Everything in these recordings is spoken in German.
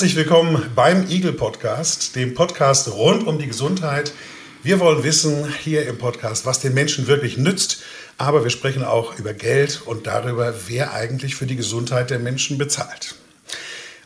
Herzlich willkommen beim Eagle Podcast, dem Podcast rund um die Gesundheit. Wir wollen wissen hier im Podcast, was den Menschen wirklich nützt, aber wir sprechen auch über Geld und darüber, wer eigentlich für die Gesundheit der Menschen bezahlt.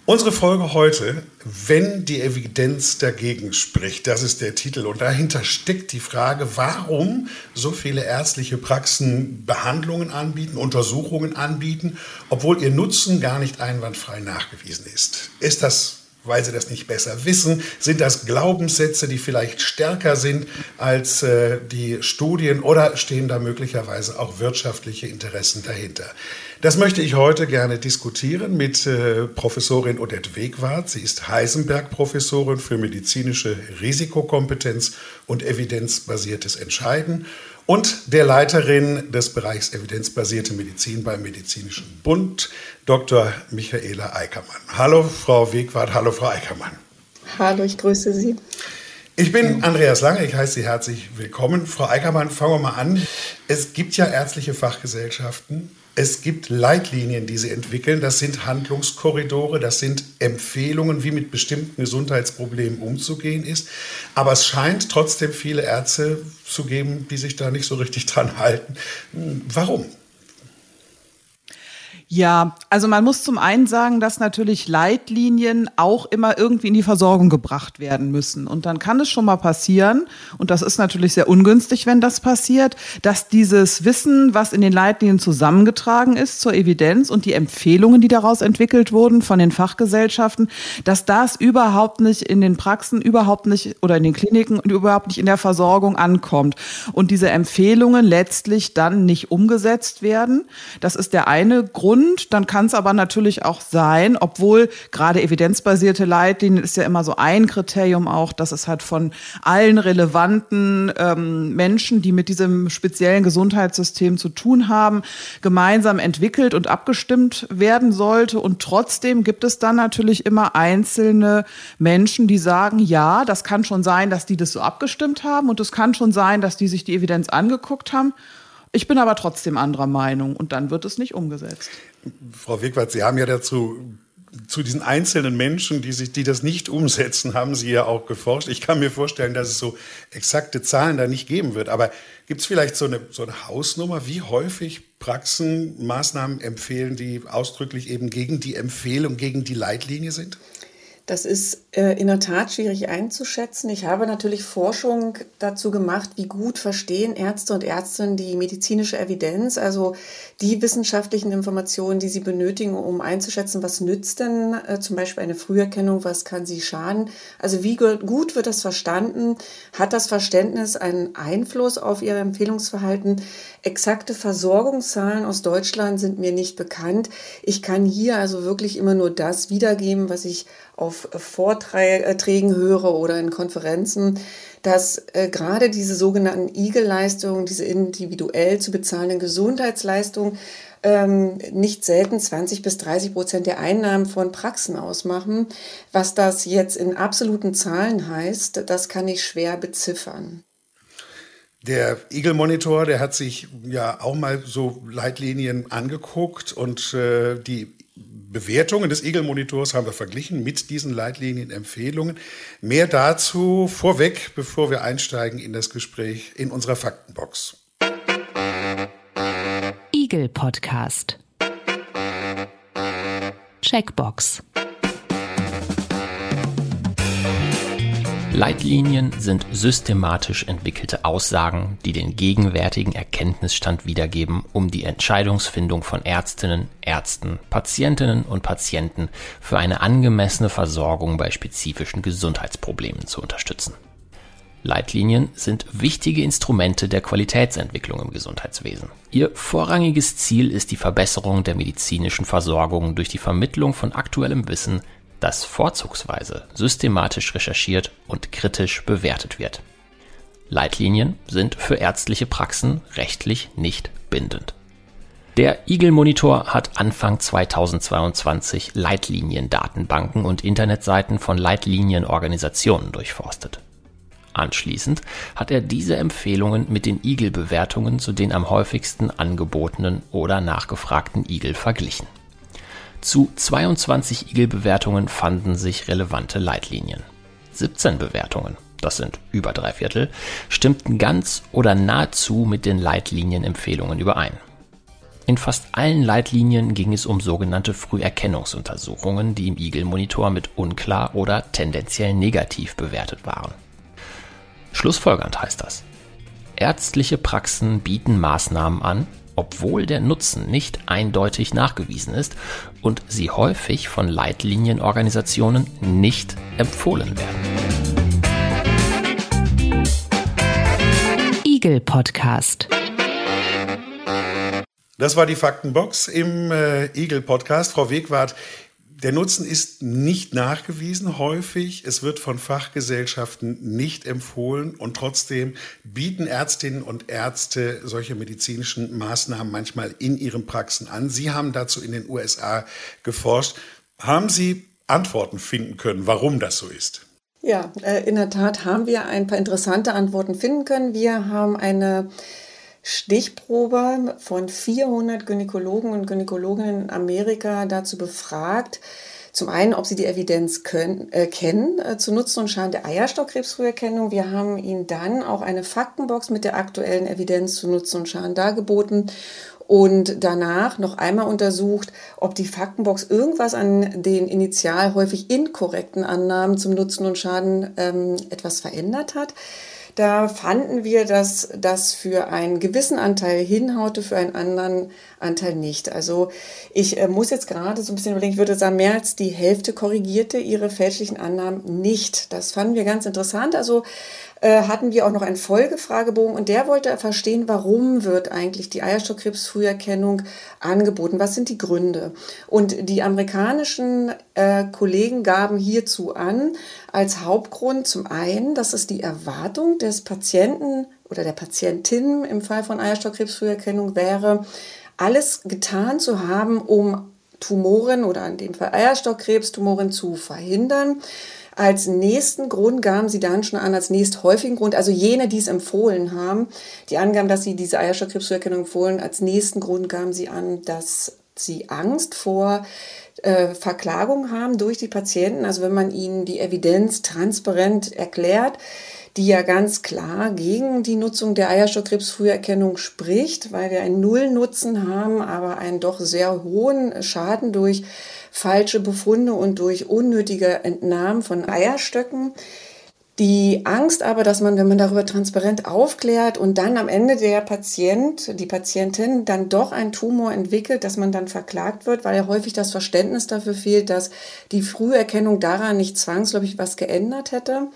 Unsere Folge heute, wenn die Evidenz dagegen spricht, das ist der Titel. Und dahinter steckt die Frage, warum so viele ärztliche Praxen Behandlungen anbieten, Untersuchungen anbieten, obwohl ihr Nutzen gar nicht einwandfrei nachgewiesen ist. Ist das weil sie das nicht besser wissen? Sind das Glaubenssätze, die vielleicht stärker sind als äh, die Studien oder stehen da möglicherweise auch wirtschaftliche Interessen dahinter? Das möchte ich heute gerne diskutieren mit äh, Professorin Odette Wegwart. Sie ist Heisenberg-Professorin für medizinische Risikokompetenz und evidenzbasiertes Entscheiden und der Leiterin des Bereichs evidenzbasierte Medizin beim Medizinischen Bund, Dr. Michaela Eickermann. Hallo, Frau Wegwart. Hallo, Frau Eickermann. Hallo, ich grüße Sie. Ich bin Andreas Lange, ich heiße Sie herzlich willkommen. Frau Eickermann, fangen wir mal an. Es gibt ja ärztliche Fachgesellschaften, es gibt Leitlinien, die sie entwickeln. Das sind Handlungskorridore, das sind Empfehlungen, wie mit bestimmten Gesundheitsproblemen umzugehen ist. Aber es scheint trotzdem viele Ärzte zu geben, die sich da nicht so richtig dran halten. Warum? Ja, also man muss zum einen sagen, dass natürlich Leitlinien auch immer irgendwie in die Versorgung gebracht werden müssen. Und dann kann es schon mal passieren, und das ist natürlich sehr ungünstig, wenn das passiert, dass dieses Wissen, was in den Leitlinien zusammengetragen ist zur Evidenz und die Empfehlungen, die daraus entwickelt wurden von den Fachgesellschaften, dass das überhaupt nicht in den Praxen, überhaupt nicht oder in den Kliniken und überhaupt nicht in der Versorgung ankommt. Und diese Empfehlungen letztlich dann nicht umgesetzt werden. Das ist der eine Grund Grund. Dann kann es aber natürlich auch sein, obwohl gerade evidenzbasierte Leitlinien ist ja immer so ein Kriterium auch, dass es halt von allen relevanten ähm, Menschen, die mit diesem speziellen Gesundheitssystem zu tun haben, gemeinsam entwickelt und abgestimmt werden sollte. Und trotzdem gibt es dann natürlich immer einzelne Menschen, die sagen, ja, das kann schon sein, dass die das so abgestimmt haben und es kann schon sein, dass die sich die Evidenz angeguckt haben. Ich bin aber trotzdem anderer Meinung und dann wird es nicht umgesetzt. Frau Wegwart, Sie haben ja dazu zu diesen einzelnen Menschen, die, sich, die das nicht umsetzen, haben Sie ja auch geforscht. Ich kann mir vorstellen, dass es so exakte Zahlen da nicht geben wird. Aber gibt es vielleicht so eine, so eine Hausnummer, wie häufig Praxen Maßnahmen empfehlen, die ausdrücklich eben gegen die Empfehlung, gegen die Leitlinie sind? Das ist äh, in der Tat schwierig einzuschätzen. Ich habe natürlich Forschung dazu gemacht, wie gut verstehen Ärzte und Ärztinnen die medizinische Evidenz, also die wissenschaftlichen Informationen, die sie benötigen, um einzuschätzen, was nützt denn äh, zum Beispiel eine Früherkennung, was kann sie schaden. Also wie gut wird das verstanden? Hat das Verständnis einen Einfluss auf ihr Empfehlungsverhalten? Exakte Versorgungszahlen aus Deutschland sind mir nicht bekannt. Ich kann hier also wirklich immer nur das wiedergeben, was ich auf Vorträgen höre oder in Konferenzen, dass äh, gerade diese sogenannten Igel-Leistungen, diese individuell zu bezahlenden Gesundheitsleistungen, ähm, nicht selten 20 bis 30 Prozent der Einnahmen von Praxen ausmachen. Was das jetzt in absoluten Zahlen heißt, das kann ich schwer beziffern. Der Eagle Monitor, der hat sich ja auch mal so Leitlinien angeguckt und äh, die Bewertungen des Eagle Monitors haben wir verglichen mit diesen Leitlinien, Empfehlungen. Mehr dazu vorweg, bevor wir einsteigen in das Gespräch in unserer Faktenbox. Eagle Podcast. Checkbox. Leitlinien sind systematisch entwickelte Aussagen, die den gegenwärtigen Erkenntnisstand wiedergeben, um die Entscheidungsfindung von Ärztinnen, Ärzten, Patientinnen und Patienten für eine angemessene Versorgung bei spezifischen Gesundheitsproblemen zu unterstützen. Leitlinien sind wichtige Instrumente der Qualitätsentwicklung im Gesundheitswesen. Ihr vorrangiges Ziel ist die Verbesserung der medizinischen Versorgung durch die Vermittlung von aktuellem Wissen das vorzugsweise systematisch recherchiert und kritisch bewertet wird. Leitlinien sind für ärztliche Praxen rechtlich nicht bindend. Der Eagle Monitor hat Anfang 2022 Leitliniendatenbanken und Internetseiten von Leitlinienorganisationen durchforstet. Anschließend hat er diese Empfehlungen mit den Eagle-Bewertungen zu den am häufigsten angebotenen oder nachgefragten Eagle verglichen. Zu 22 Eagle-Bewertungen fanden sich relevante Leitlinien. 17 Bewertungen, das sind über drei Viertel, stimmten ganz oder nahezu mit den Leitlinienempfehlungen überein. In fast allen Leitlinien ging es um sogenannte Früherkennungsuntersuchungen, die im Eagle-Monitor mit unklar oder tendenziell negativ bewertet waren. Schlussfolgernd heißt das. Ärztliche Praxen bieten Maßnahmen an, obwohl der Nutzen nicht eindeutig nachgewiesen ist und sie häufig von Leitlinienorganisationen nicht empfohlen werden. Eagle Podcast. Das war die Faktenbox im äh, Eagle Podcast. Frau Wegwart, der Nutzen ist nicht nachgewiesen häufig. Es wird von Fachgesellschaften nicht empfohlen und trotzdem bieten Ärztinnen und Ärzte solche medizinischen Maßnahmen manchmal in ihren Praxen an. Sie haben dazu in den USA geforscht. Haben Sie Antworten finden können, warum das so ist? Ja, äh, in der Tat haben wir ein paar interessante Antworten finden können. Wir haben eine Stichprobe von 400 Gynäkologen und Gynäkologinnen in Amerika dazu befragt, zum einen, ob sie die Evidenz können, äh, kennen äh, zu Nutzen und Schaden der Eierstockkrebsfrüherkennung. Wir haben ihnen dann auch eine Faktenbox mit der aktuellen Evidenz zu Nutzen und Schaden dargeboten und danach noch einmal untersucht, ob die Faktenbox irgendwas an den initial häufig inkorrekten Annahmen zum Nutzen und Schaden ähm, etwas verändert hat. Da fanden wir, dass das für einen gewissen Anteil hinhaute, für einen anderen Anteil nicht. Also ich äh, muss jetzt gerade so ein bisschen überlegen, ich würde sagen, mehr als die Hälfte korrigierte ihre fälschlichen Annahmen nicht. Das fanden wir ganz interessant. Also äh, hatten wir auch noch einen Folgefragebogen und der wollte verstehen, warum wird eigentlich die Eierstockkrebsfrüherkennung angeboten? Was sind die Gründe? Und die amerikanischen äh, Kollegen gaben hierzu an, als Hauptgrund zum einen, dass es die Erwartung des Patienten oder der Patientin im Fall von Eierstockkrebsfrüherkennung wäre, alles getan zu haben, um Tumoren oder in dem Fall Eierstockkrebstumoren zu verhindern. Als nächsten Grund gaben sie dann schon an, als nächst häufigen Grund, also jene, die es empfohlen haben, die angaben, dass sie diese Eierstockkrebsfrüherkennung empfohlen, als nächsten Grund gaben sie an, dass sie Angst vor äh, Verklagung haben durch die Patienten. Also wenn man ihnen die Evidenz transparent erklärt, die ja ganz klar gegen die Nutzung der Eierstockkrebsfrüherkennung spricht, weil wir einen Nullnutzen haben, aber einen doch sehr hohen Schaden durch falsche Befunde und durch unnötige Entnahmen von Eierstöcken. Die Angst aber, dass man, wenn man darüber transparent aufklärt und dann am Ende der Patient, die Patientin dann doch einen Tumor entwickelt, dass man dann verklagt wird, weil ja häufig das Verständnis dafür fehlt, dass die Früherkennung daran nicht zwangsläufig was geändert hätte.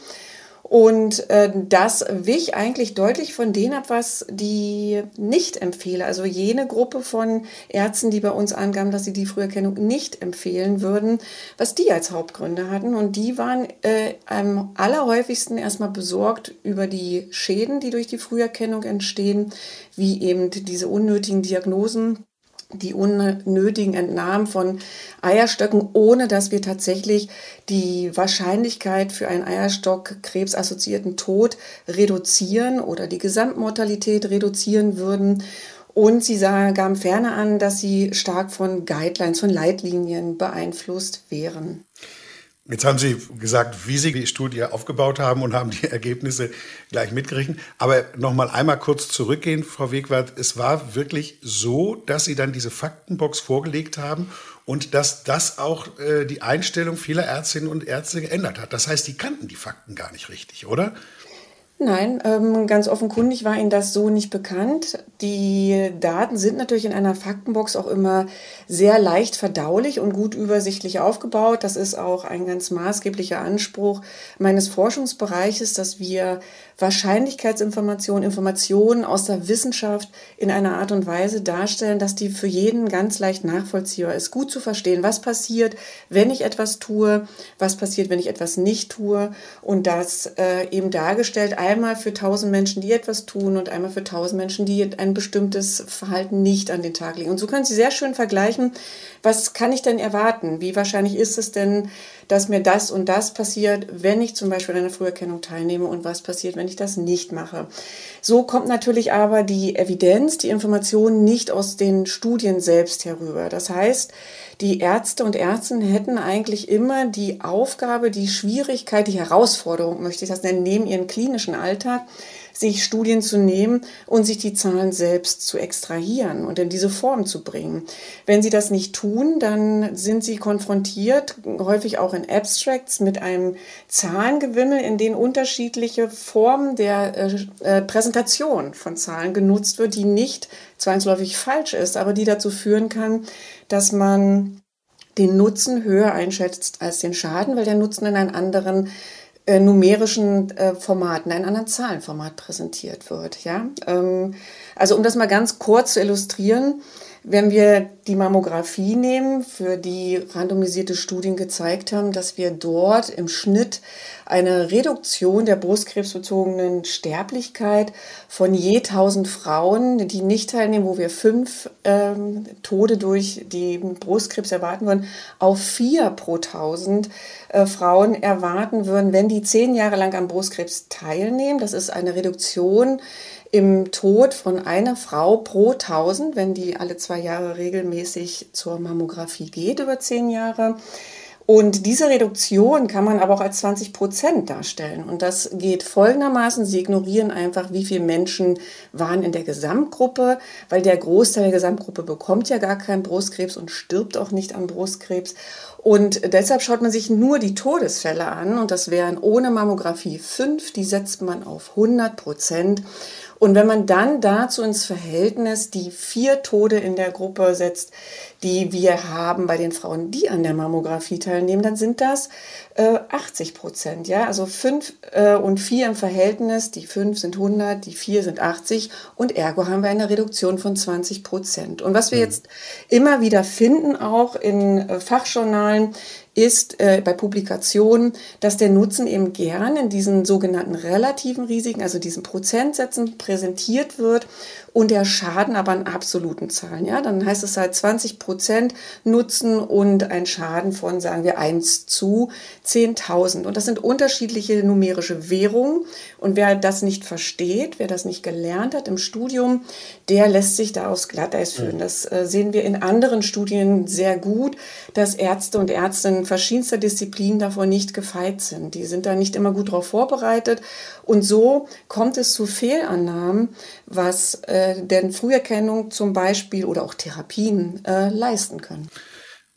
Und äh, das wich eigentlich deutlich von dem ab, was die nicht empfehle. Also jene Gruppe von Ärzten, die bei uns angaben, dass sie die Früherkennung nicht empfehlen würden, was die als Hauptgründe hatten. Und die waren äh, am allerhäufigsten erstmal besorgt über die Schäden, die durch die Früherkennung entstehen, wie eben diese unnötigen Diagnosen die unnötigen Entnahmen von Eierstöcken, ohne dass wir tatsächlich die Wahrscheinlichkeit für einen Eierstockkrebs assoziierten Tod reduzieren oder die Gesamtmortalität reduzieren würden. Und sie gaben ferner an, dass sie stark von Guidelines, von Leitlinien beeinflusst wären. Jetzt haben Sie gesagt, wie Sie die Studie aufgebaut haben und haben die Ergebnisse gleich mitgerechnet. Aber noch mal einmal kurz zurückgehen, Frau Wegwart. Es war wirklich so, dass Sie dann diese Faktenbox vorgelegt haben und dass das auch äh, die Einstellung vieler Ärztinnen und Ärzte geändert hat. Das heißt, die kannten die Fakten gar nicht richtig, oder? Nein, ähm, ganz offenkundig war Ihnen das so nicht bekannt. Die Daten sind natürlich in einer Faktenbox auch immer sehr leicht verdaulich und gut übersichtlich aufgebaut. Das ist auch ein ganz maßgeblicher Anspruch meines Forschungsbereiches, dass wir Wahrscheinlichkeitsinformationen, Informationen aus der Wissenschaft in einer Art und Weise darstellen, dass die für jeden ganz leicht nachvollziehbar ist. Gut zu verstehen, was passiert, wenn ich etwas tue, was passiert, wenn ich etwas nicht tue und das äh, eben dargestellt einmal für 1000 Menschen, die etwas tun und einmal für 1000 Menschen, die ein bestimmtes Verhalten nicht an den Tag legen. Und so können Sie sehr schön vergleichen, was kann ich denn erwarten? Wie wahrscheinlich ist es denn, dass mir das und das passiert, wenn ich zum Beispiel an einer Früherkennung teilnehme und was passiert, wenn ich das nicht mache? So kommt natürlich aber die Evidenz, die Information nicht aus den Studien selbst herüber. Das heißt, die Ärzte und Ärztinnen hätten eigentlich immer die Aufgabe, die Schwierigkeit, die Herausforderung, möchte ich das nennen, neben ihren klinischen Alltag, sich Studien zu nehmen und sich die Zahlen selbst zu extrahieren und in diese Form zu bringen. Wenn sie das nicht tun, dann sind sie konfrontiert, häufig auch in Abstracts, mit einem Zahlengewimmel, in dem unterschiedliche Formen der äh, äh, Präsentation von Zahlen genutzt wird, die nicht zwangsläufig falsch ist, aber die dazu führen kann, dass man den Nutzen höher einschätzt als den Schaden, weil der Nutzen in einen anderen äh, numerischen äh, Formaten, einem anderen Zahlenformat präsentiert wird. Ja? Ähm, also um das mal ganz kurz zu illustrieren, wenn wir die Mammographie nehmen, für die randomisierte Studien gezeigt haben, dass wir dort im Schnitt eine Reduktion der brustkrebsbezogenen Sterblichkeit von je 1000 Frauen, die nicht teilnehmen, wo wir fünf ähm, Tode durch die Brustkrebs erwarten würden, auf vier pro 1000 äh, Frauen erwarten würden, wenn die zehn Jahre lang am Brustkrebs teilnehmen. Das ist eine Reduktion im Tod von einer Frau pro 1000, wenn die alle zwei Jahre regelmäßig zur Mammographie geht, über zehn Jahre. Und diese Reduktion kann man aber auch als 20 Prozent darstellen. Und das geht folgendermaßen. Sie ignorieren einfach, wie viele Menschen waren in der Gesamtgruppe, weil der Großteil der Gesamtgruppe bekommt ja gar keinen Brustkrebs und stirbt auch nicht an Brustkrebs. Und deshalb schaut man sich nur die Todesfälle an. Und das wären ohne Mammographie fünf. Die setzt man auf 100 Prozent. Und wenn man dann dazu ins Verhältnis die vier Tode in der Gruppe setzt, die wir haben bei den Frauen, die an der Mammographie teilnehmen, dann sind das äh, 80 Prozent. Ja? Also fünf äh, und vier im Verhältnis, die fünf sind 100, die vier sind 80 und ergo haben wir eine Reduktion von 20 Prozent. Und was wir mhm. jetzt immer wieder finden, auch in äh, Fachjournalen, ist äh, bei Publikationen, dass der Nutzen eben gern in diesen sogenannten relativen Risiken, also diesen Prozentsätzen präsentiert wird und der Schaden aber in absoluten Zahlen. Ja, dann heißt es halt 20 Prozent Nutzen und ein Schaden von, sagen wir, 1 zu 10.000. Und das sind unterschiedliche numerische Währungen. Und wer das nicht versteht, wer das nicht gelernt hat im Studium, der lässt sich da aufs Glatteis führen. Das äh, sehen wir in anderen Studien sehr gut, dass Ärzte und Ärztinnen verschiedenster Disziplinen davon nicht gefeit sind. Die sind da nicht immer gut darauf vorbereitet. Und so kommt es zu Fehlannahmen, was äh, denn Früherkennung zum Beispiel oder auch Therapien äh, leisten können.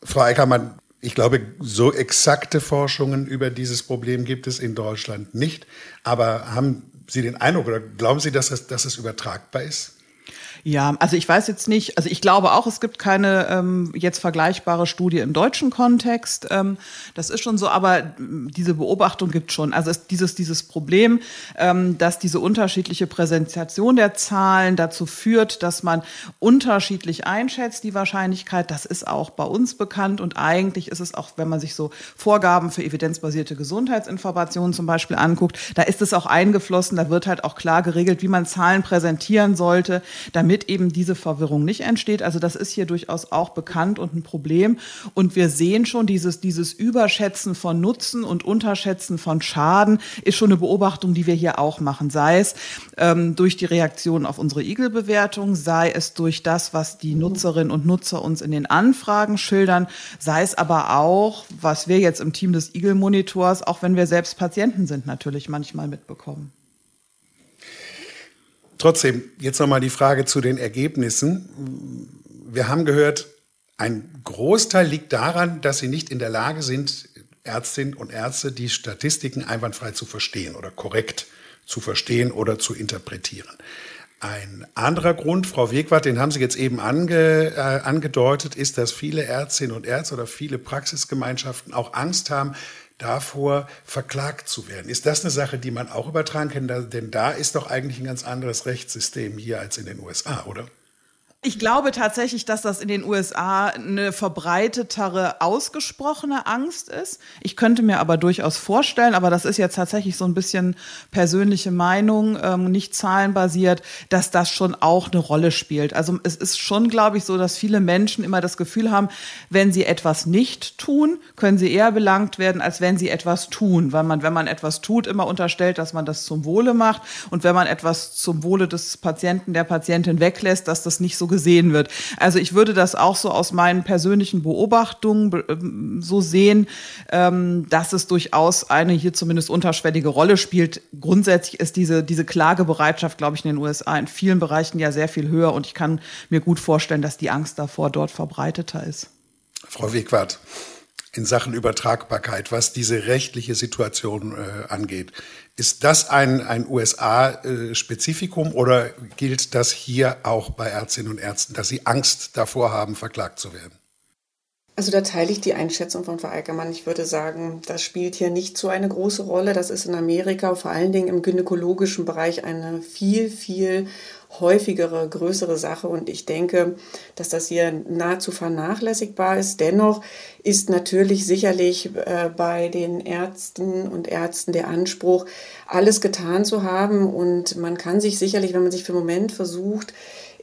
Frau Eckermann, ich glaube, so exakte Forschungen über dieses Problem gibt es in Deutschland nicht. Aber haben Sie den Eindruck oder glauben Sie, dass es, dass es übertragbar ist? Ja, also ich weiß jetzt nicht, also ich glaube auch, es gibt keine ähm, jetzt vergleichbare Studie im deutschen Kontext. Ähm, das ist schon so, aber diese Beobachtung gibt schon. Also es, dieses, dieses Problem, ähm, dass diese unterschiedliche Präsentation der Zahlen dazu führt, dass man unterschiedlich einschätzt, die Wahrscheinlichkeit, das ist auch bei uns bekannt und eigentlich ist es auch, wenn man sich so Vorgaben für evidenzbasierte Gesundheitsinformationen zum Beispiel anguckt, da ist es auch eingeflossen, da wird halt auch klar geregelt, wie man Zahlen präsentieren sollte, damit damit eben diese Verwirrung nicht entsteht. Also das ist hier durchaus auch bekannt und ein Problem. Und wir sehen schon, dieses, dieses Überschätzen von Nutzen und Unterschätzen von Schaden ist schon eine Beobachtung, die wir hier auch machen. Sei es ähm, durch die Reaktion auf unsere Igel-Bewertung, sei es durch das, was die Nutzerinnen und Nutzer uns in den Anfragen schildern, sei es aber auch, was wir jetzt im Team des Igel-Monitors, auch wenn wir selbst Patienten sind, natürlich manchmal mitbekommen. Trotzdem, jetzt nochmal die Frage zu den Ergebnissen. Wir haben gehört, ein Großteil liegt daran, dass sie nicht in der Lage sind, Ärztinnen und Ärzte die Statistiken einwandfrei zu verstehen oder korrekt zu verstehen oder zu interpretieren. Ein anderer Grund, Frau Wegwart, den haben Sie jetzt eben ange, äh, angedeutet, ist, dass viele Ärztinnen und Ärzte oder viele Praxisgemeinschaften auch Angst haben, davor, verklagt zu werden. Ist das eine Sache, die man auch übertragen kann? Denn da ist doch eigentlich ein ganz anderes Rechtssystem hier als in den USA, oder? Ich glaube tatsächlich, dass das in den USA eine verbreitetere, ausgesprochene Angst ist. Ich könnte mir aber durchaus vorstellen, aber das ist jetzt tatsächlich so ein bisschen persönliche Meinung, ähm, nicht zahlenbasiert, dass das schon auch eine Rolle spielt. Also es ist schon, glaube ich, so, dass viele Menschen immer das Gefühl haben, wenn sie etwas nicht tun, können sie eher belangt werden, als wenn sie etwas tun. Weil man, wenn man etwas tut, immer unterstellt, dass man das zum Wohle macht. Und wenn man etwas zum Wohle des Patienten, der Patientin weglässt, dass das nicht so gesehen wird. Also ich würde das auch so aus meinen persönlichen Beobachtungen ähm, so sehen, ähm, dass es durchaus eine hier zumindest unterschwellige Rolle spielt. Grundsätzlich ist diese, diese Klagebereitschaft, glaube ich, in den USA in vielen Bereichen ja sehr viel höher und ich kann mir gut vorstellen, dass die Angst davor dort verbreiteter ist. Frau Wegwart, in Sachen Übertragbarkeit, was diese rechtliche Situation äh, angeht. Ist das ein, ein USA-Spezifikum oder gilt das hier auch bei Ärztinnen und Ärzten, dass sie Angst davor haben, verklagt zu werden? Also da teile ich die Einschätzung von Frau Eickermann. Ich würde sagen, das spielt hier nicht so eine große Rolle. Das ist in Amerika, vor allen Dingen im gynäkologischen Bereich, eine viel, viel häufigere, größere Sache. Und ich denke, dass das hier nahezu vernachlässigbar ist. Dennoch ist natürlich sicherlich äh, bei den Ärzten und Ärzten der Anspruch, alles getan zu haben. Und man kann sich sicherlich, wenn man sich für einen Moment versucht,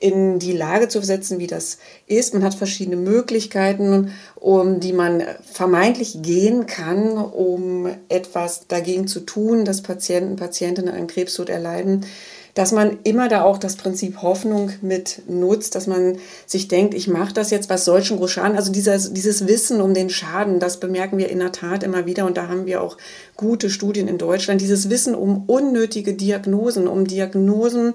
in die Lage zu versetzen, wie das ist. Man hat verschiedene Möglichkeiten, um die man vermeintlich gehen kann, um etwas dagegen zu tun, dass Patienten, Patientinnen einen Krebstod erleiden dass man immer da auch das Prinzip Hoffnung mit nutzt, dass man sich denkt, ich mache das jetzt, was soll schon groß schaden. Also dieser, dieses Wissen um den Schaden, das bemerken wir in der Tat immer wieder und da haben wir auch gute Studien in Deutschland. Dieses Wissen um unnötige Diagnosen, um Diagnosen,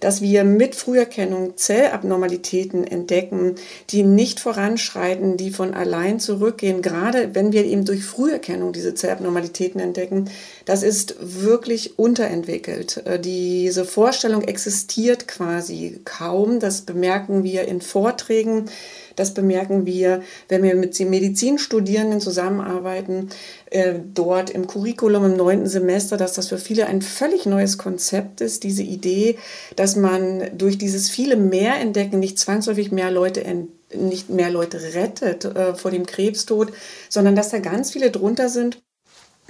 dass wir mit Früherkennung Zellabnormalitäten entdecken, die nicht voranschreiten, die von allein zurückgehen, gerade wenn wir eben durch Früherkennung diese Zellabnormalitäten entdecken, das ist wirklich unterentwickelt. Äh, diese Vorstellung existiert quasi kaum. Das bemerken wir in Vorträgen. Das bemerken wir, wenn wir mit Medizinstudierenden zusammenarbeiten, äh, dort im Curriculum im neunten Semester, dass das für viele ein völlig neues Konzept ist, diese Idee, dass man durch dieses viele mehr entdecken nicht zwangsläufig mehr Leute entdeckt nicht mehr Leute rettet äh, vor dem Krebstod, sondern dass da ganz viele drunter sind,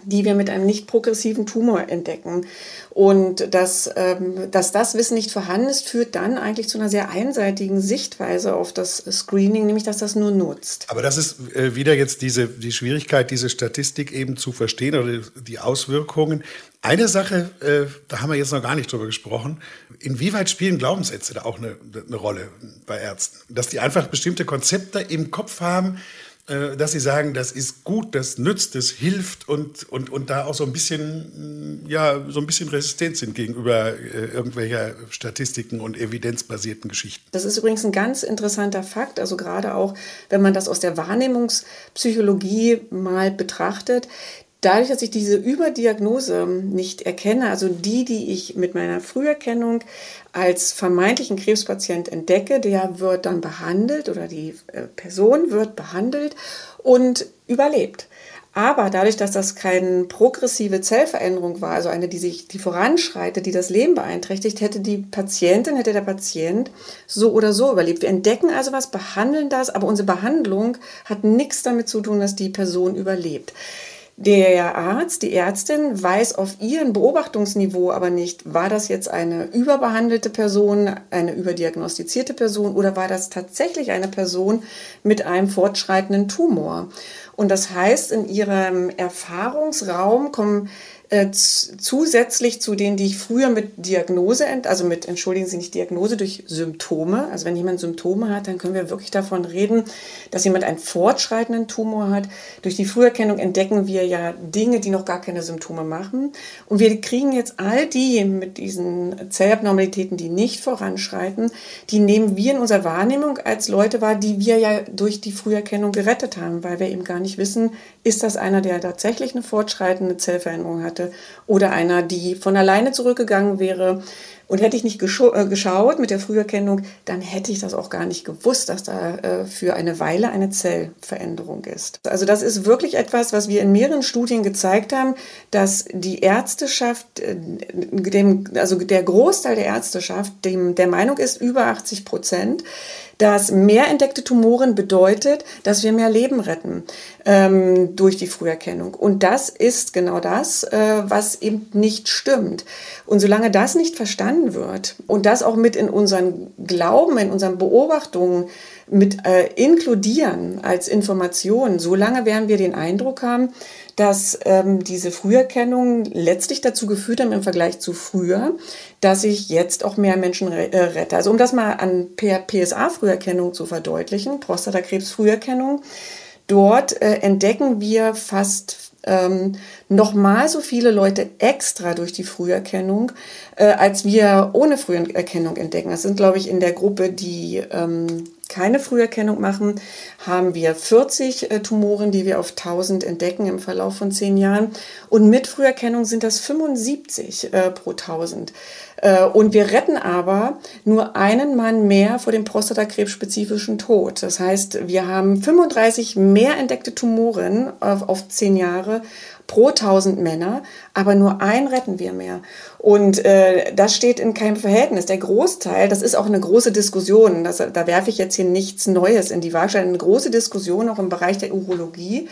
die wir mit einem nicht progressiven Tumor entdecken. Und dass, ähm, dass das Wissen nicht vorhanden ist, führt dann eigentlich zu einer sehr einseitigen Sichtweise auf das Screening, nämlich dass das nur nutzt. Aber das ist äh, wieder jetzt diese, die Schwierigkeit, diese Statistik eben zu verstehen oder die Auswirkungen. Eine Sache, äh, da haben wir jetzt noch gar nicht drüber gesprochen. Inwieweit spielen Glaubenssätze da auch eine, eine Rolle bei Ärzten? Dass die einfach bestimmte Konzepte im Kopf haben, dass sie sagen, das ist gut, das nützt, das hilft und, und, und da auch so ein bisschen, mm, ja, so ein bisschen resistent sind gegenüber äh, irgendwelcher Statistiken und evidenzbasierten Geschichten. Das ist übrigens ein ganz interessanter Fakt, also gerade auch, wenn man das aus der Wahrnehmungspsychologie mal betrachtet dadurch, dass ich diese Überdiagnose nicht erkenne, also die, die ich mit meiner Früherkennung als vermeintlichen Krebspatient entdecke, der wird dann behandelt oder die äh, Person wird behandelt und überlebt. Aber dadurch, dass das keine progressive Zellveränderung war, also eine, die sich, die voranschreitet, die das Leben beeinträchtigt, hätte die Patientin, hätte der Patient so oder so überlebt. Wir entdecken also was, behandeln das, aber unsere Behandlung hat nichts damit zu tun, dass die Person überlebt. Der Arzt, die Ärztin weiß auf ihrem Beobachtungsniveau aber nicht, war das jetzt eine überbehandelte Person, eine überdiagnostizierte Person oder war das tatsächlich eine Person mit einem fortschreitenden Tumor. Und das heißt, in ihrem Erfahrungsraum kommen äh, zusätzlich zu denen, die ich früher mit Diagnose, also mit, entschuldigen Sie nicht Diagnose, durch Symptome, also wenn jemand Symptome hat, dann können wir wirklich davon reden, dass jemand einen fortschreitenden Tumor hat. Durch die Früherkennung entdecken wir ja Dinge, die noch gar keine Symptome machen. Und wir kriegen jetzt all die mit diesen Zellabnormalitäten, die nicht voranschreiten, die nehmen wir in unserer Wahrnehmung als Leute wahr, die wir ja durch die Früherkennung gerettet haben, weil wir eben gar nicht wissen, ist das einer, der tatsächlich eine fortschreitende Zellveränderung hat hatte oder einer, die von alleine zurückgegangen wäre, Und hätte ich nicht äh, geschaut mit der Früherkennung, dann hätte ich das auch gar nicht gewusst, dass da äh, für eine Weile eine Zellveränderung ist. Also das ist wirklich etwas, was wir in mehreren Studien gezeigt haben, dass die Ärzteschaft, äh, dem, also der Großteil der Ärzteschaft dem, der Meinung ist, über 80 Prozent, dass mehr entdeckte Tumoren bedeutet, dass wir mehr Leben retten ähm, durch die Früherkennung. Und das ist genau das, äh, was eben nicht stimmt. Und solange das nicht verstanden wird und das auch mit in unseren Glauben, in unseren Beobachtungen mit äh, inkludieren als Information, solange werden wir den Eindruck haben, dass ähm, diese Früherkennung letztlich dazu geführt haben im Vergleich zu früher, dass ich jetzt auch mehr Menschen äh, rette. Also um das mal an PSA-Früherkennung zu verdeutlichen, Prostatakrebs-Früherkennung, dort äh, entdecken wir fast ähm, nochmal so viele Leute extra durch die Früherkennung, äh, als wir ohne Früherkennung entdecken. Das sind, glaube ich, in der Gruppe, die ähm, keine Früherkennung machen, haben wir 40 äh, Tumoren, die wir auf 1000 entdecken im Verlauf von zehn Jahren. Und mit Früherkennung sind das 75 äh, pro 1000. Äh, und wir retten aber nur einen Mann mehr vor dem prostatakrebsspezifischen Tod. Das heißt, wir haben 35 mehr entdeckte Tumoren auf, auf zehn Jahre pro 1000 Männer, aber nur ein retten wir mehr. Und äh, das steht in keinem Verhältnis. Der Großteil, das ist auch eine große Diskussion, das, da werfe ich jetzt hier nichts Neues in die Waagschale, eine große Diskussion auch im Bereich der Urologie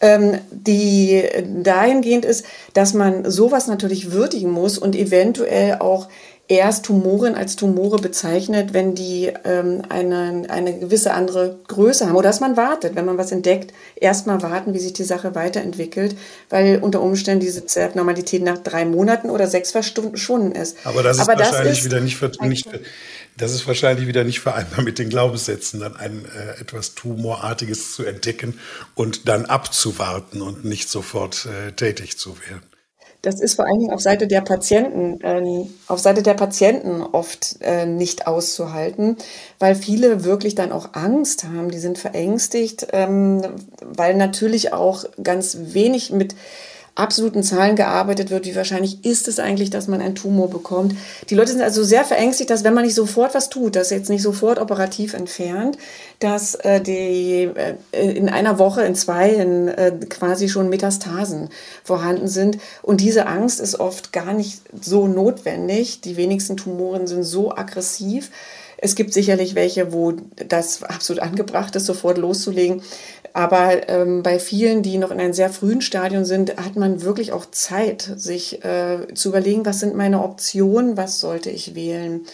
ähm, die dahingehend ist, dass man sowas natürlich würdigen muss und eventuell auch erst Tumoren als Tumore bezeichnet, wenn die ähm, eine, eine gewisse andere Größe haben. Oder dass man wartet, wenn man was entdeckt, erstmal warten, wie sich die Sache weiterentwickelt, weil unter Umständen diese Normalität nach drei Monaten oder sechs verschwunden ist. Aber das ist Aber wahrscheinlich das ist wieder nicht, nicht, das ist wahrscheinlich wieder nicht vereinbar mit den Glaubenssätzen, dann ein äh, etwas Tumorartiges zu entdecken und dann abzuwarten und nicht sofort äh, tätig zu werden. Das ist vor allen Dingen auf Seite der Patienten, äh, auf Seite der Patienten oft äh, nicht auszuhalten, weil viele wirklich dann auch Angst haben, die sind verängstigt, ähm, weil natürlich auch ganz wenig mit absoluten Zahlen gearbeitet wird, wie wahrscheinlich ist es eigentlich, dass man einen Tumor bekommt. Die Leute sind also sehr verängstigt, dass wenn man nicht sofort was tut, das jetzt nicht sofort operativ entfernt, dass äh, die äh, in einer Woche, in zwei, in, äh, quasi schon Metastasen vorhanden sind. Und diese Angst ist oft gar nicht so notwendig. Die wenigsten Tumoren sind so aggressiv. Es gibt sicherlich welche, wo das absolut angebracht ist, sofort loszulegen. Aber ähm, bei vielen, die noch in einem sehr frühen Stadium sind, hat man wirklich auch Zeit, sich äh, zu überlegen, was sind meine Optionen, was sollte ich wählen.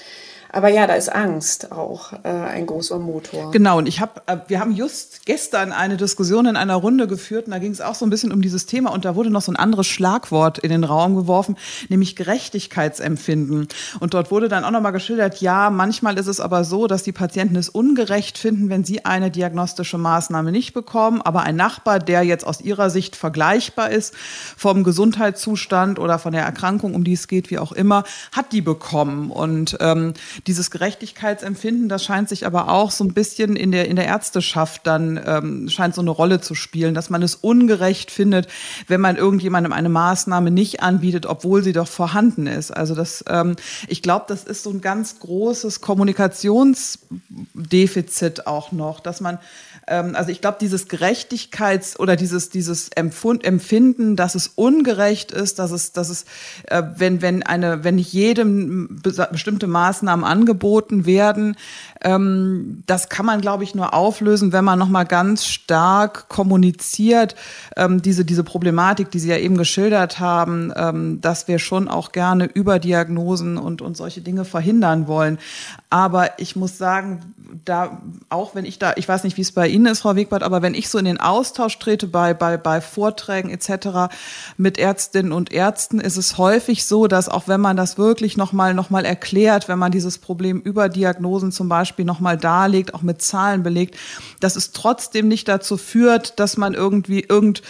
Aber ja, da ist Angst auch äh, ein großer Motor. Genau, und ich habe, äh, wir haben just gestern eine Diskussion in einer Runde geführt und da ging es auch so ein bisschen um dieses Thema und da wurde noch so ein anderes Schlagwort in den Raum geworfen, nämlich Gerechtigkeitsempfinden. Und dort wurde dann auch nochmal geschildert, ja, manchmal ist es aber so, dass die Patienten es ungerecht finden, wenn sie eine diagnostische Maßnahme nicht bekommen, aber ein Nachbar, der jetzt aus ihrer Sicht vergleichbar ist vom Gesundheitszustand oder von der Erkrankung, um die es geht, wie auch immer, hat die bekommen. Und ähm, dieses Gerechtigkeitsempfinden, das scheint sich aber auch so ein bisschen in der, in der Ärzteschaft dann, ähm, scheint so eine Rolle zu spielen, dass man es ungerecht findet, wenn man irgendjemandem eine Maßnahme nicht anbietet, obwohl sie doch vorhanden ist. Also das, ähm, ich glaube, das ist so ein ganz großes Kommunikationsdefizit auch noch, dass man ähm, also ich glaube, dieses Gerechtigkeits- oder dieses, dieses Empfund, Empfinden, dass es ungerecht ist, dass es, dass es, äh, wenn, wenn eine, wenn nicht jedem bestimmte Maßnahmen angeboten werden, ähm, das kann man, glaube ich, nur auflösen, wenn man nochmal ganz stark kommuniziert, ähm, diese, diese Problematik, die Sie ja eben geschildert haben, ähm, dass wir schon auch gerne Überdiagnosen und, und solche Dinge verhindern wollen. Aber ich muss sagen, da, auch wenn ich da, ich weiß nicht, wie es bei Ihnen ist, Frau Wegbart, aber wenn ich so in den Austausch trete bei, bei, bei Vorträgen etc. mit Ärztinnen und Ärzten, ist es häufig so, dass auch wenn man das wirklich nochmal noch mal erklärt, wenn man dieses Problem Überdiagnosen zum Beispiel Beispiel nochmal darlegt, auch mit Zahlen belegt, dass es trotzdem nicht dazu führt, dass man irgendwie irgend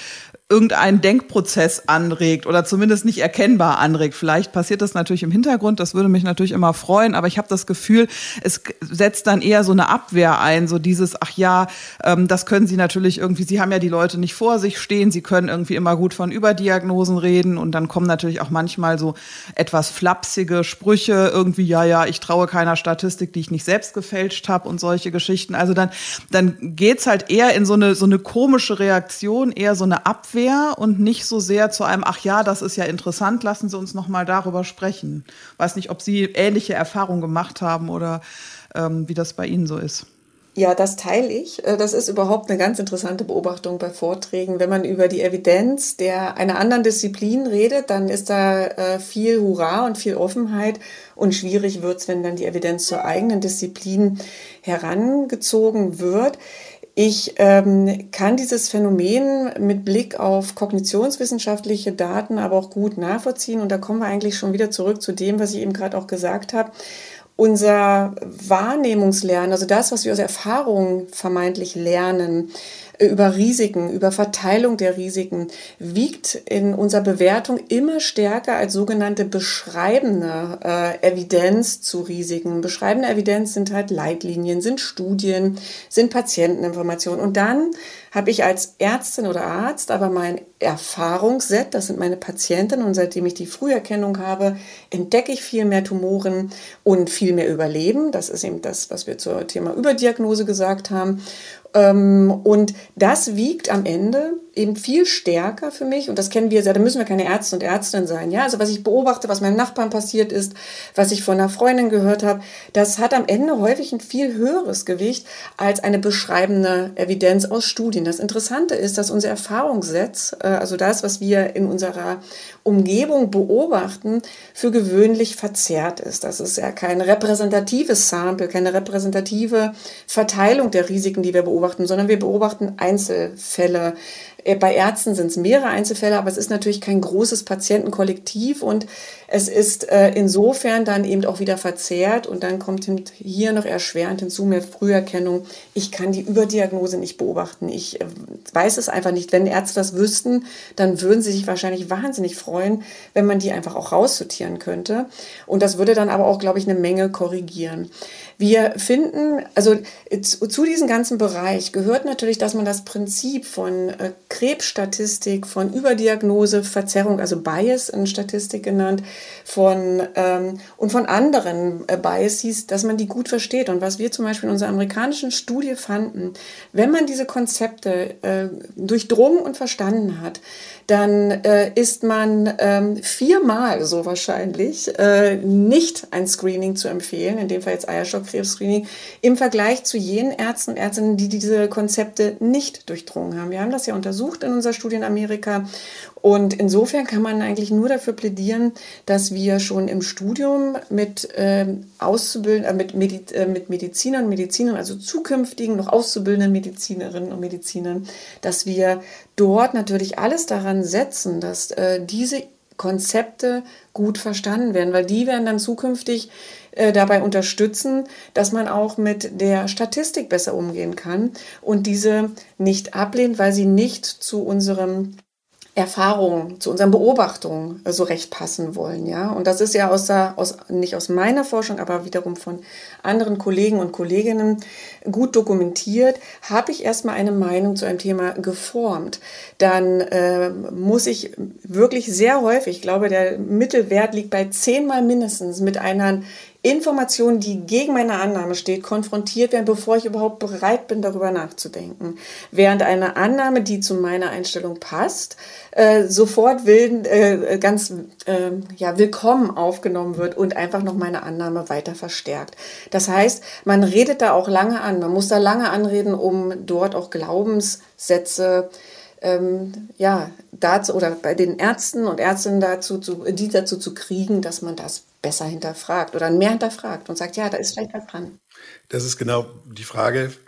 irgendeinen Denkprozess anregt oder zumindest nicht erkennbar anregt. Vielleicht passiert das natürlich im Hintergrund, das würde mich natürlich immer freuen, aber ich habe das Gefühl, es setzt dann eher so eine Abwehr ein, so dieses, ach ja, ähm, das können Sie natürlich irgendwie, Sie haben ja die Leute nicht vor sich stehen, Sie können irgendwie immer gut von Überdiagnosen reden und dann kommen natürlich auch manchmal so etwas flapsige Sprüche, irgendwie, ja, ja, ich traue keiner Statistik, die ich nicht selbst gefälscht habe und solche Geschichten. Also dann, dann geht's halt eher in so eine, so eine komische Reaktion, eher so eine Abwehr Abwehr und nicht so sehr zu einem, ach ja, das ist ja interessant, lassen Sie uns noch mal darüber sprechen. Weiß nicht, ob Sie ähnliche Erfahrungen gemacht haben oder ähm, wie das bei Ihnen so ist. Ja, das teile ich. Äh, das ist überhaupt eine ganz interessante Beobachtung bei Vorträgen. Wenn man über die Evidenz der einer anderen Disziplin redet, dann ist da äh, viel Hurra und viel Offenheit. Und schwierig wird es, wenn dann die Evidenz zur eigenen Disziplin herangezogen wird. Ich ähm, kann dieses Phänomen mit Blick auf kognitionswissenschaftliche Daten aber auch gut nachvollziehen. Und da kommen wir eigentlich schon wieder zurück zu dem, was ich eben gerade auch gesagt habe. Unser Wahrnehmungslernen, also das, was wir aus Erfahrungen vermeintlich lernen, über Risiken, über Verteilung der Risiken, wiegt in unserer Bewertung immer stärker als sogenannte beschreibende äh, Evidenz zu Risiken. Beschreibende Evidenz sind halt Leitlinien, sind Studien, sind Patienteninformationen. Und dann habe ich als Ärztin oder Arzt aber mein Erfahrungsset, das sind meine Patienten und seitdem ich die Früherkennung habe, entdecke ich viel mehr Tumoren und viel mehr Überleben. Das ist eben das, was wir zur Thema Überdiagnose gesagt haben. Ähm, und das wiegt am Ende eben viel stärker für mich, und das kennen wir sehr, da müssen wir keine Ärzte und Ärztinnen sein, ja, also was ich beobachte, was meinem Nachbarn passiert ist, was ich von einer Freundin gehört habe, das hat am Ende häufig ein viel höheres Gewicht als eine beschreibende Evidenz aus Studien. Das Interessante ist, dass unser Erfahrungssetz, äh, also das, was wir in unserer Umgebung beobachten, für gewöhnlich verzerrt ist. Das ist ja kein repräsentatives Sample, keine repräsentative Verteilung der Risiken, die wir beobachten, sondern wir beobachten Einzelfälle, bei Ärzten sind es mehrere Einzelfälle, aber es ist natürlich kein großes Patientenkollektiv und es ist äh, insofern dann eben auch wieder verzerrt und dann kommt hier noch erschwerend hinzu mehr Früherkennung. Ich kann die Überdiagnose nicht beobachten. Ich äh, weiß es einfach nicht. Wenn Ärzte das wüssten, dann würden sie sich wahrscheinlich wahnsinnig freuen, wenn man die einfach auch raussortieren könnte. Und das würde dann aber auch, glaube ich, eine Menge korrigieren. Wir finden, also zu diesem ganzen Bereich gehört natürlich, dass man das Prinzip von äh, Krebsstatistik, von Überdiagnose, Verzerrung, also Bias in Statistik genannt, von ähm, und von anderen äh, Biases, dass man die gut versteht. Und was wir zum Beispiel in unserer amerikanischen Studie fanden, wenn man diese Konzepte äh, durchdrungen und verstanden hat, dann äh, ist man ähm, viermal so wahrscheinlich äh, nicht ein Screening zu empfehlen, in dem Fall jetzt Eierstockkrebs-Screening, im Vergleich zu jenen Ärzten und Ärztinnen, die diese Konzepte nicht durchdrungen haben. Wir haben das ja untersucht in unserer Studie in Amerika und insofern kann man eigentlich nur dafür plädieren, dass wir schon im Studium mit ähm, Auszubildenden, äh, mit, Medi äh, mit Medizinern und Medizinern, also zukünftigen noch auszubildenden Medizinerinnen und Medizinern, dass wir dort natürlich alles daran setzen, dass äh, diese Konzepte gut verstanden werden, weil die werden dann zukünftig äh, dabei unterstützen, dass man auch mit der Statistik besser umgehen kann und diese nicht ablehnt, weil sie nicht zu unserem Erfahrungen, zu unseren Beobachtungen so recht passen wollen, ja. Und das ist ja aus der, aus, nicht aus meiner Forschung, aber wiederum von anderen Kollegen und Kolleginnen gut dokumentiert. Habe ich erstmal eine Meinung zu einem Thema geformt, dann äh, muss ich wirklich sehr häufig, ich glaube, der Mittelwert liegt bei zehnmal mindestens mit einer Information, die gegen meine Annahme steht, konfrontiert werden, bevor ich überhaupt bereit bin, darüber nachzudenken. Während eine Annahme, die zu meiner Einstellung passt, äh, sofort will, äh, ganz äh, ja, willkommen aufgenommen wird und einfach noch meine Annahme weiter verstärkt. Das heißt, man redet da auch lange an, man muss da lange anreden, um dort auch Glaubenssätze ähm, ja, dazu oder bei den Ärzten und Ärztinnen dazu, zu, die dazu zu kriegen, dass man das besser hinterfragt oder mehr hinterfragt und sagt, ja, da ist vielleicht was dran. Das ist genau die Frage, äh,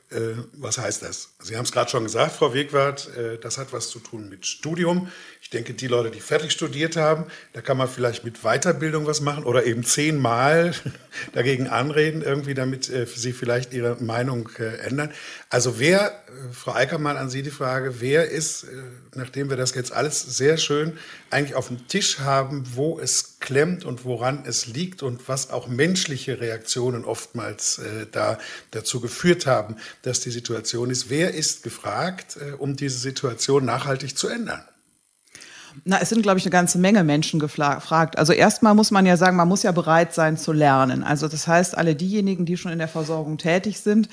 was heißt das? Sie haben es gerade schon gesagt, Frau Wegwart, äh, das hat was zu tun mit Studium. Ich denke, die Leute, die fertig studiert haben, da kann man vielleicht mit Weiterbildung was machen oder eben zehnmal dagegen anreden, irgendwie, damit äh, sie vielleicht ihre Meinung ändern. Also wer, Frau Eickermann, an Sie die Frage, wer ist, nachdem wir das jetzt alles sehr schön eigentlich auf dem Tisch haben, wo es klemmt und woran es liegt und was auch menschliche Reaktionen oftmals da dazu geführt haben, dass die Situation ist, wer ist gefragt, äh, um diese Situation nachhaltig zu ändern? Na, es sind, glaube ich, eine ganze Menge Menschen gefragt. Also erstmal muss man ja sagen, man muss ja bereit sein zu lernen. Also das heißt, alle diejenigen, die schon in der Versorgung tätig sind,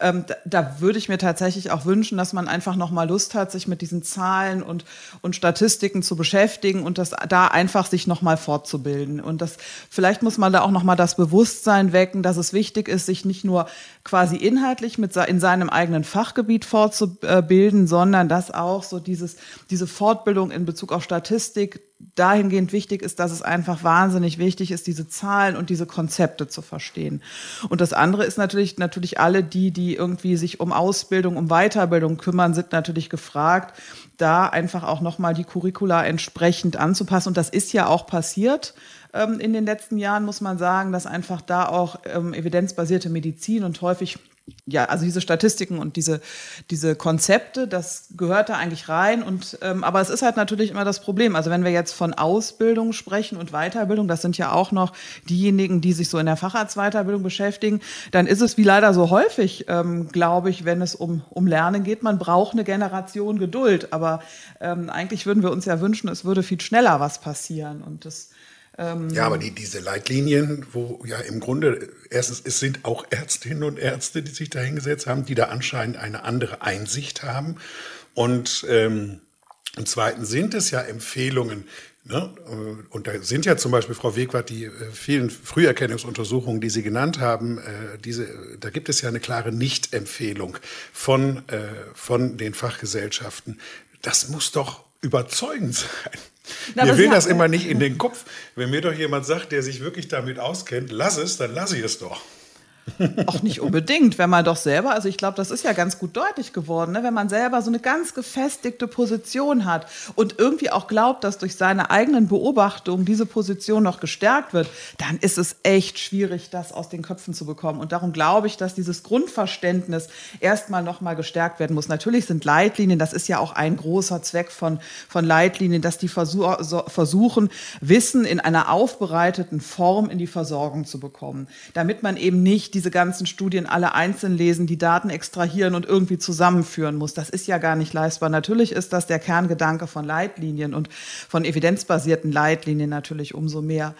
ähm, da, da, würde ich mir tatsächlich auch wünschen, dass man einfach noch mal Lust hat, sich mit diesen Zahlen und, und Statistiken zu beschäftigen und das da einfach sich noch mal fortzubilden. Und das vielleicht muss man da auch noch mal das Bewusstsein wecken, dass es wichtig ist, sich nicht nur quasi inhaltlich mit in seinem eigenen Fachgebiet fortzubilden, sondern dass auch so dieses diese Fortbildung in Bezug auf Statistik dahingehend wichtig ist, dass es einfach wahnsinnig wichtig ist, diese Zahlen und diese Konzepte zu verstehen. Und das andere ist natürlich, natürlich alle die, die irgendwie sich um Ausbildung, um Weiterbildung kümmern, sind natürlich gefragt, da einfach auch nochmal die Curricula entsprechend anzupassen. Und das ist ja auch passiert ähm, in den letzten Jahren, muss man sagen, dass einfach da auch ähm, evidenzbasierte Medizin und häufig ja, also diese Statistiken und diese, diese Konzepte, das gehört da eigentlich rein. Und, ähm, aber es ist halt natürlich immer das Problem. Also wenn wir jetzt von Ausbildung sprechen und Weiterbildung, das sind ja auch noch diejenigen, die sich so in der Facharztweiterbildung beschäftigen, dann ist es wie leider so häufig, ähm, glaube ich, wenn es um, um Lernen geht, man braucht eine Generation Geduld. Aber ähm, eigentlich würden wir uns ja wünschen, es würde viel schneller was passieren. Und das ähm, ja, aber die, diese Leitlinien, wo ja im Grunde, erstens, es sind auch Ärztinnen und Ärzte, die sich da hingesetzt haben, die da anscheinend eine andere Einsicht haben. Und ähm, im Zweiten sind es ja Empfehlungen. Ne? Und da sind ja zum Beispiel, Frau Wegwart, die äh, vielen Früherkennungsuntersuchungen, die Sie genannt haben, äh, diese, da gibt es ja eine klare Nicht-Empfehlung von, äh, von den Fachgesellschaften. Das muss doch überzeugend sein. Na, mir will das immer nicht in den Kopf. Wenn mir doch jemand sagt, der sich wirklich damit auskennt, lass es, dann lasse ich es doch. Auch nicht unbedingt, wenn man doch selber, also ich glaube, das ist ja ganz gut deutlich geworden, ne? wenn man selber so eine ganz gefestigte Position hat und irgendwie auch glaubt, dass durch seine eigenen Beobachtungen diese Position noch gestärkt wird, dann ist es echt schwierig, das aus den Köpfen zu bekommen. Und darum glaube ich, dass dieses Grundverständnis erstmal nochmal gestärkt werden muss. Natürlich sind Leitlinien, das ist ja auch ein großer Zweck von, von Leitlinien, dass die versuch, so, versuchen, Wissen in einer aufbereiteten Form in die Versorgung zu bekommen, damit man eben nicht die diese ganzen Studien alle einzeln lesen, die Daten extrahieren und irgendwie zusammenführen muss. Das ist ja gar nicht leistbar. Natürlich ist das der Kerngedanke von Leitlinien und von evidenzbasierten Leitlinien natürlich umso mehr.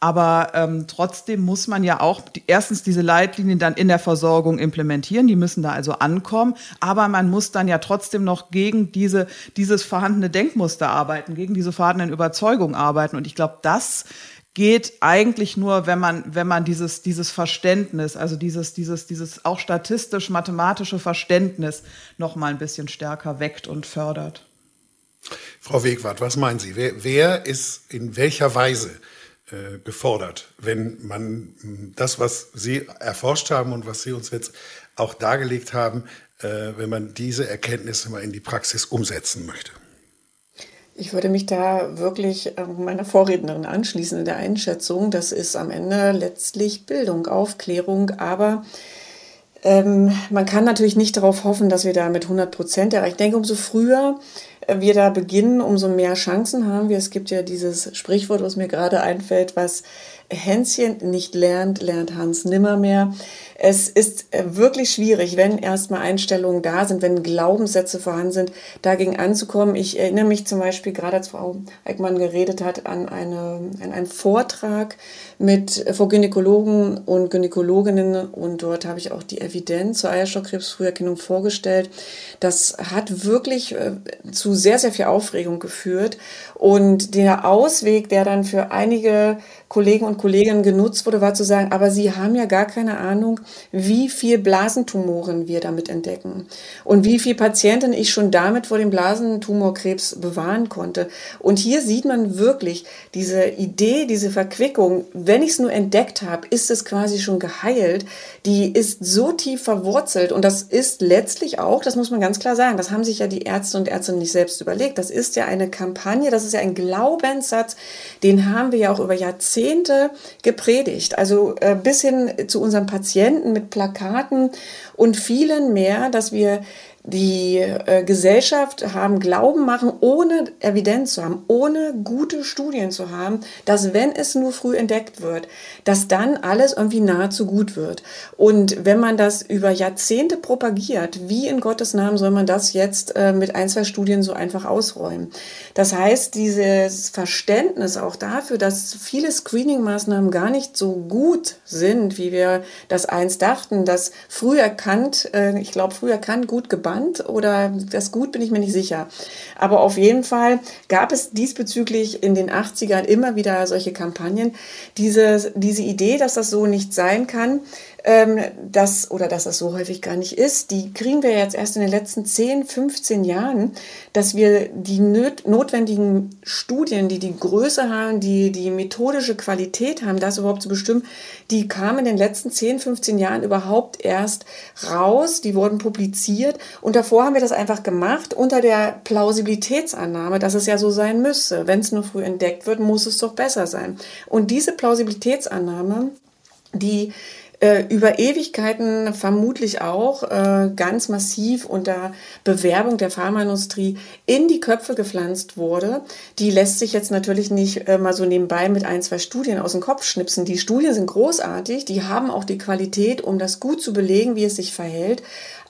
Aber ähm, trotzdem muss man ja auch die, erstens diese Leitlinien dann in der Versorgung implementieren. Die müssen da also ankommen. Aber man muss dann ja trotzdem noch gegen diese, dieses vorhandene Denkmuster arbeiten, gegen diese vorhandenen Überzeugungen arbeiten. Und ich glaube, das geht eigentlich nur, wenn man, wenn man dieses, dieses Verständnis, also dieses, dieses, dieses auch statistisch-mathematische Verständnis noch mal ein bisschen stärker weckt und fördert. Frau Wegwart, was meinen Sie? Wer, wer ist in welcher Weise äh, gefordert, wenn man das, was Sie erforscht haben und was Sie uns jetzt auch dargelegt haben, äh, wenn man diese Erkenntnisse mal in die Praxis umsetzen möchte? Ich würde mich da wirklich meiner Vorrednerin anschließen in der Einschätzung. Das ist am Ende letztlich Bildung, Aufklärung, aber ähm, man kann natürlich nicht darauf hoffen, dass wir da mit 100 Prozent erreichen. Ich denke, umso früher äh, wir da beginnen, umso mehr Chancen haben wir. Es gibt ja dieses Sprichwort, was mir gerade einfällt, was Hänschen nicht lernt, lernt Hans nimmermehr. Es ist äh, wirklich schwierig, wenn erstmal Einstellungen da sind, wenn Glaubenssätze vorhanden sind, dagegen anzukommen. Ich erinnere mich zum Beispiel gerade, als Frau Eickmann geredet hat, an, eine, an einen Vortrag mit äh, vor Gynäkologen und Gynäkologinnen und dort habe ich auch die Evidenz zur Eierstockkrebsfrüherkennung vorgestellt. Das hat wirklich äh, zu sehr, sehr viel Aufregung geführt. Und der Ausweg, der dann für einige Kollegen und Kolleginnen genutzt wurde, war zu sagen, aber sie haben ja gar keine Ahnung, wie viel Blasentumoren wir damit entdecken und wie viele Patienten ich schon damit vor dem Blasentumorkrebs bewahren konnte. Und hier sieht man wirklich diese Idee, diese Verquickung, wenn ich es nur entdeckt habe, ist es quasi schon geheilt, die ist so tief verwurzelt und das ist letztlich auch, das muss man ganz klar sagen, das haben sich ja die Ärzte und Ärzte nicht selbst überlegt, das ist ja eine Kampagne, das ist ja ein Glaubenssatz, den haben wir ja auch über Jahrzehnte gepredigt. Also äh, bis hin zu unseren Patienten mit Plakaten und vielen mehr, dass wir die äh, Gesellschaft haben Glauben machen, ohne Evidenz zu haben, ohne gute Studien zu haben, dass wenn es nur früh entdeckt wird, dass dann alles irgendwie nahezu gut wird. Und wenn man das über Jahrzehnte propagiert, wie in Gottes Namen soll man das jetzt äh, mit ein, zwei Studien so einfach ausräumen? Das heißt, dieses Verständnis auch dafür, dass viele Screening-Maßnahmen gar nicht so gut sind, wie wir das einst dachten, dass früh erkannt, äh, ich glaube, früh erkannt, gut gebannt, Land oder das Gut bin ich mir nicht sicher. Aber auf jeden Fall gab es diesbezüglich in den 80ern immer wieder solche Kampagnen. Diese, diese Idee, dass das so nicht sein kann, ähm, dass, oder dass das so häufig gar nicht ist, die kriegen wir jetzt erst in den letzten 10, 15 Jahren, dass wir die notwendigen Studien, die die Größe haben, die die methodische Qualität haben, das überhaupt zu bestimmen, die kamen in den letzten 10, 15 Jahren überhaupt erst raus, die wurden publiziert und davor haben wir das einfach gemacht unter der Plausibilitätsannahme, dass es ja so sein müsse. Wenn es nur früh entdeckt wird, muss es doch besser sein. Und diese Plausibilitätsannahme, die äh, über Ewigkeiten vermutlich auch äh, ganz massiv unter Bewerbung der Pharmaindustrie in die Köpfe gepflanzt wurde. Die lässt sich jetzt natürlich nicht äh, mal so nebenbei mit ein, zwei Studien aus dem Kopf schnipsen. Die Studien sind großartig, die haben auch die Qualität, um das gut zu belegen, wie es sich verhält.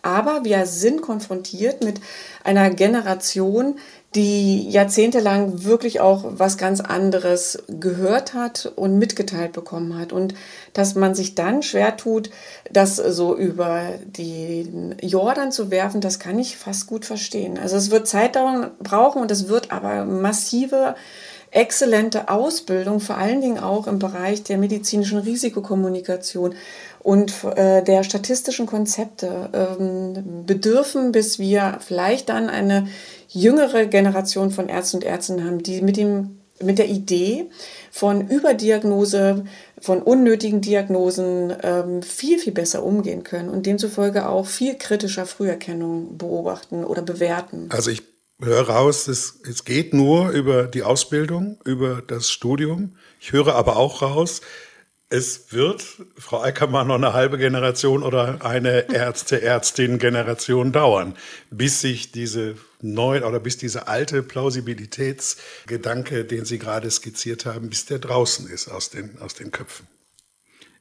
Aber wir sind konfrontiert mit einer Generation, die jahrzehntelang wirklich auch was ganz anderes gehört hat und mitgeteilt bekommen hat. Und dass man sich dann schwer tut, das so über den Jordan zu werfen, das kann ich fast gut verstehen. Also es wird Zeit dauern, brauchen und es wird aber massive exzellente Ausbildung, vor allen Dingen auch im Bereich der medizinischen Risikokommunikation und äh, der statistischen Konzepte ähm, bedürfen, bis wir vielleicht dann eine jüngere Generation von Ärzten und Ärzten haben, die mit dem mit der Idee von Überdiagnose, von unnötigen Diagnosen ähm, viel, viel besser umgehen können und demzufolge auch viel kritischer Früherkennung beobachten oder bewerten. Also ich höre raus, es, es geht nur über die Ausbildung, über das Studium. Ich höre aber auch raus, es wird, Frau Eickermann, noch eine halbe Generation oder eine Ärzte-Ärztin-Generation dauern, bis sich diese neue oder bis dieser alte Plausibilitätsgedanke, den Sie gerade skizziert haben, bis der draußen ist aus den, aus den Köpfen.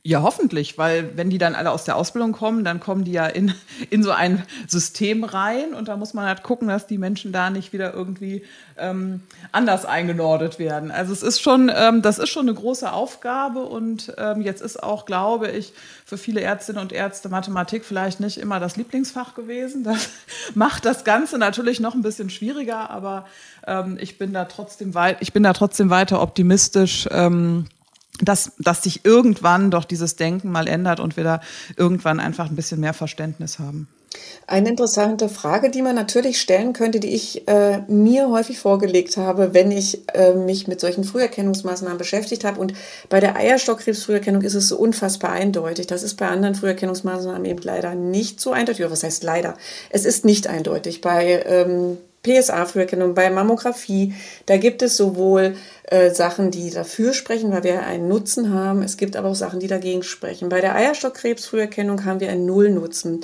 Ja, hoffentlich, weil wenn die dann alle aus der Ausbildung kommen, dann kommen die ja in, in so ein System rein und da muss man halt gucken, dass die Menschen da nicht wieder irgendwie ähm, anders eingenordet werden. Also es ist schon, ähm, das ist schon eine große Aufgabe und ähm, jetzt ist auch, glaube ich, für viele Ärztinnen und Ärzte Mathematik vielleicht nicht immer das Lieblingsfach gewesen. Das macht das Ganze natürlich noch ein bisschen schwieriger, aber ähm, ich bin da trotzdem weit, ich bin da trotzdem weiter optimistisch. Ähm, dass, dass sich irgendwann doch dieses Denken mal ändert und wir da irgendwann einfach ein bisschen mehr Verständnis haben. Eine interessante Frage, die man natürlich stellen könnte, die ich äh, mir häufig vorgelegt habe, wenn ich äh, mich mit solchen Früherkennungsmaßnahmen beschäftigt habe. Und bei der Eierstockkrebsfrüherkennung ist es so unfassbar eindeutig. Das ist bei anderen Früherkennungsmaßnahmen eben leider nicht so eindeutig. Oder was heißt leider? Es ist nicht eindeutig. Bei ähm, PSA-Früherkennung, bei Mammographie, da gibt es sowohl äh, Sachen, die dafür sprechen, weil wir einen Nutzen haben. Es gibt aber auch Sachen, die dagegen sprechen. Bei der Eierstockkrebsfrüherkennung haben wir einen Nullnutzen.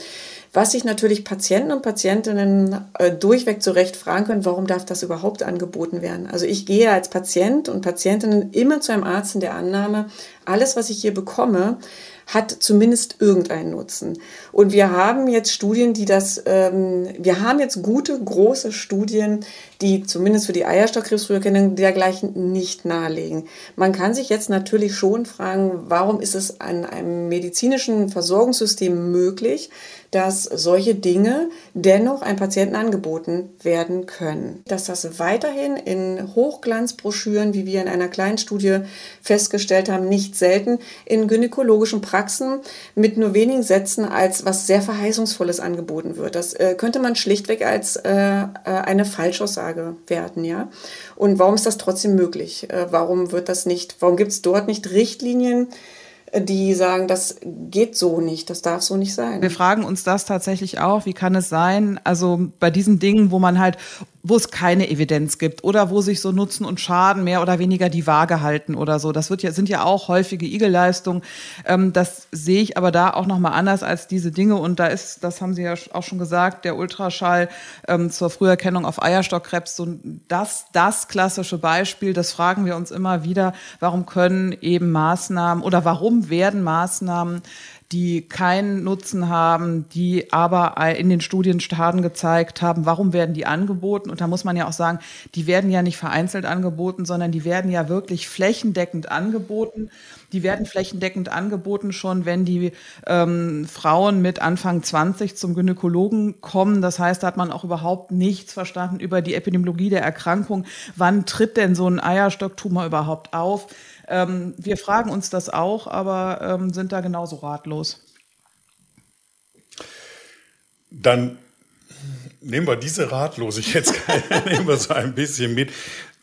Was sich natürlich Patienten und Patientinnen äh, durchweg zurecht fragen können, warum darf das überhaupt angeboten werden? Also ich gehe als Patient und Patientinnen immer zu einem Arzt in der Annahme, alles, was ich hier bekomme, hat zumindest irgendeinen Nutzen. Und wir haben jetzt Studien, die das, ähm, wir haben jetzt gute, große Studien, die zumindest für die Eierstockkrebsfrüherkennung dergleichen nicht nahelegen. Man kann sich jetzt natürlich schon fragen, warum ist es an einem medizinischen Versorgungssystem möglich, dass solche Dinge dennoch einem Patienten angeboten werden können. Dass das weiterhin in Hochglanzbroschüren, wie wir in einer kleinen Studie festgestellt haben, nicht selten in gynäkologischen Praxen mit nur wenigen Sätzen als was sehr Verheißungsvolles angeboten wird. Das äh, könnte man schlichtweg als äh, äh eine Falschaussage werten, ja. Und warum ist das trotzdem möglich? Äh, warum wird das nicht, warum gibt es dort nicht Richtlinien, die sagen, das geht so nicht, das darf so nicht sein. Wir fragen uns das tatsächlich auch, wie kann es sein, also bei diesen Dingen, wo man halt wo es keine Evidenz gibt oder wo sich so Nutzen und Schaden mehr oder weniger die Waage halten oder so. Das wird ja, sind ja auch häufige Igelleistungen. Ähm, das sehe ich aber da auch nochmal anders als diese Dinge. Und da ist, das haben Sie ja auch schon gesagt, der Ultraschall ähm, zur Früherkennung auf Eierstockkrebs, so das, das klassische Beispiel. Das fragen wir uns immer wieder. Warum können eben Maßnahmen oder warum werden Maßnahmen die keinen Nutzen haben, die aber in den Studien Schaden gezeigt haben. Warum werden die angeboten? Und da muss man ja auch sagen, die werden ja nicht vereinzelt angeboten, sondern die werden ja wirklich flächendeckend angeboten. Die werden flächendeckend angeboten schon, wenn die ähm, Frauen mit Anfang 20 zum Gynäkologen kommen. Das heißt, da hat man auch überhaupt nichts verstanden über die Epidemiologie der Erkrankung. Wann tritt denn so ein Eierstocktumor überhaupt auf? Ähm, wir fragen uns das auch, aber ähm, sind da genauso ratlos. Dann nehmen wir diese Ratlosigkeit nehmen wir so ein bisschen mit.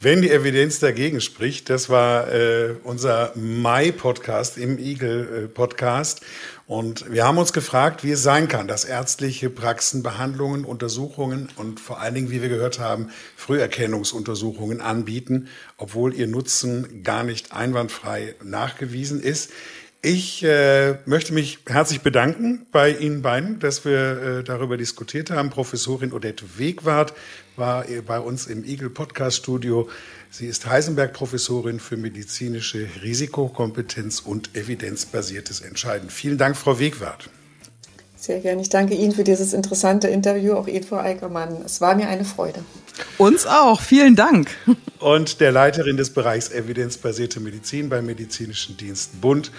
Wenn die Evidenz dagegen spricht, das war äh, unser Mai-Podcast im Eagle-Podcast. Und wir haben uns gefragt, wie es sein kann, dass ärztliche Praxen Behandlungen, Untersuchungen und vor allen Dingen, wie wir gehört haben, Früherkennungsuntersuchungen anbieten, obwohl ihr Nutzen gar nicht einwandfrei nachgewiesen ist. Ich äh, möchte mich herzlich bedanken bei Ihnen beiden, dass wir äh, darüber diskutiert haben. Professorin Odette Wegwart war bei uns im Eagle Podcast Studio. Sie ist Heisenberg-Professorin für medizinische Risikokompetenz und evidenzbasiertes Entscheiden. Vielen Dank, Frau Wegwart. Sehr gerne. Ich danke Ihnen für dieses interessante Interview, auch Ihnen, Frau Eickermann. Es war mir eine Freude. Uns auch. Vielen Dank. Und der Leiterin des Bereichs evidenzbasierte Medizin beim Medizinischen Dienst Bund,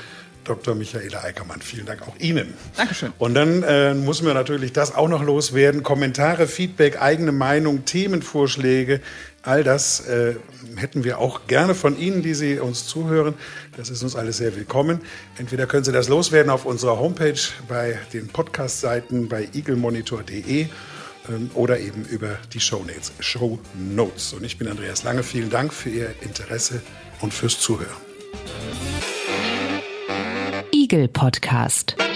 Dr. Michaela Eickermann. Vielen Dank auch Ihnen. Dankeschön. Und dann äh, müssen wir natürlich das auch noch loswerden. Kommentare, Feedback, eigene Meinung, Themenvorschläge, all das äh, hätten wir auch gerne von Ihnen, die Sie uns zuhören. Das ist uns alles sehr willkommen. Entweder können Sie das loswerden auf unserer Homepage, bei den Podcast-Seiten, bei eaglemonitor.de ähm, oder eben über die Show Notes. Show Notes. Und ich bin Andreas Lange. Vielen Dank für Ihr Interesse und fürs Zuhören. Spiegel Podcast.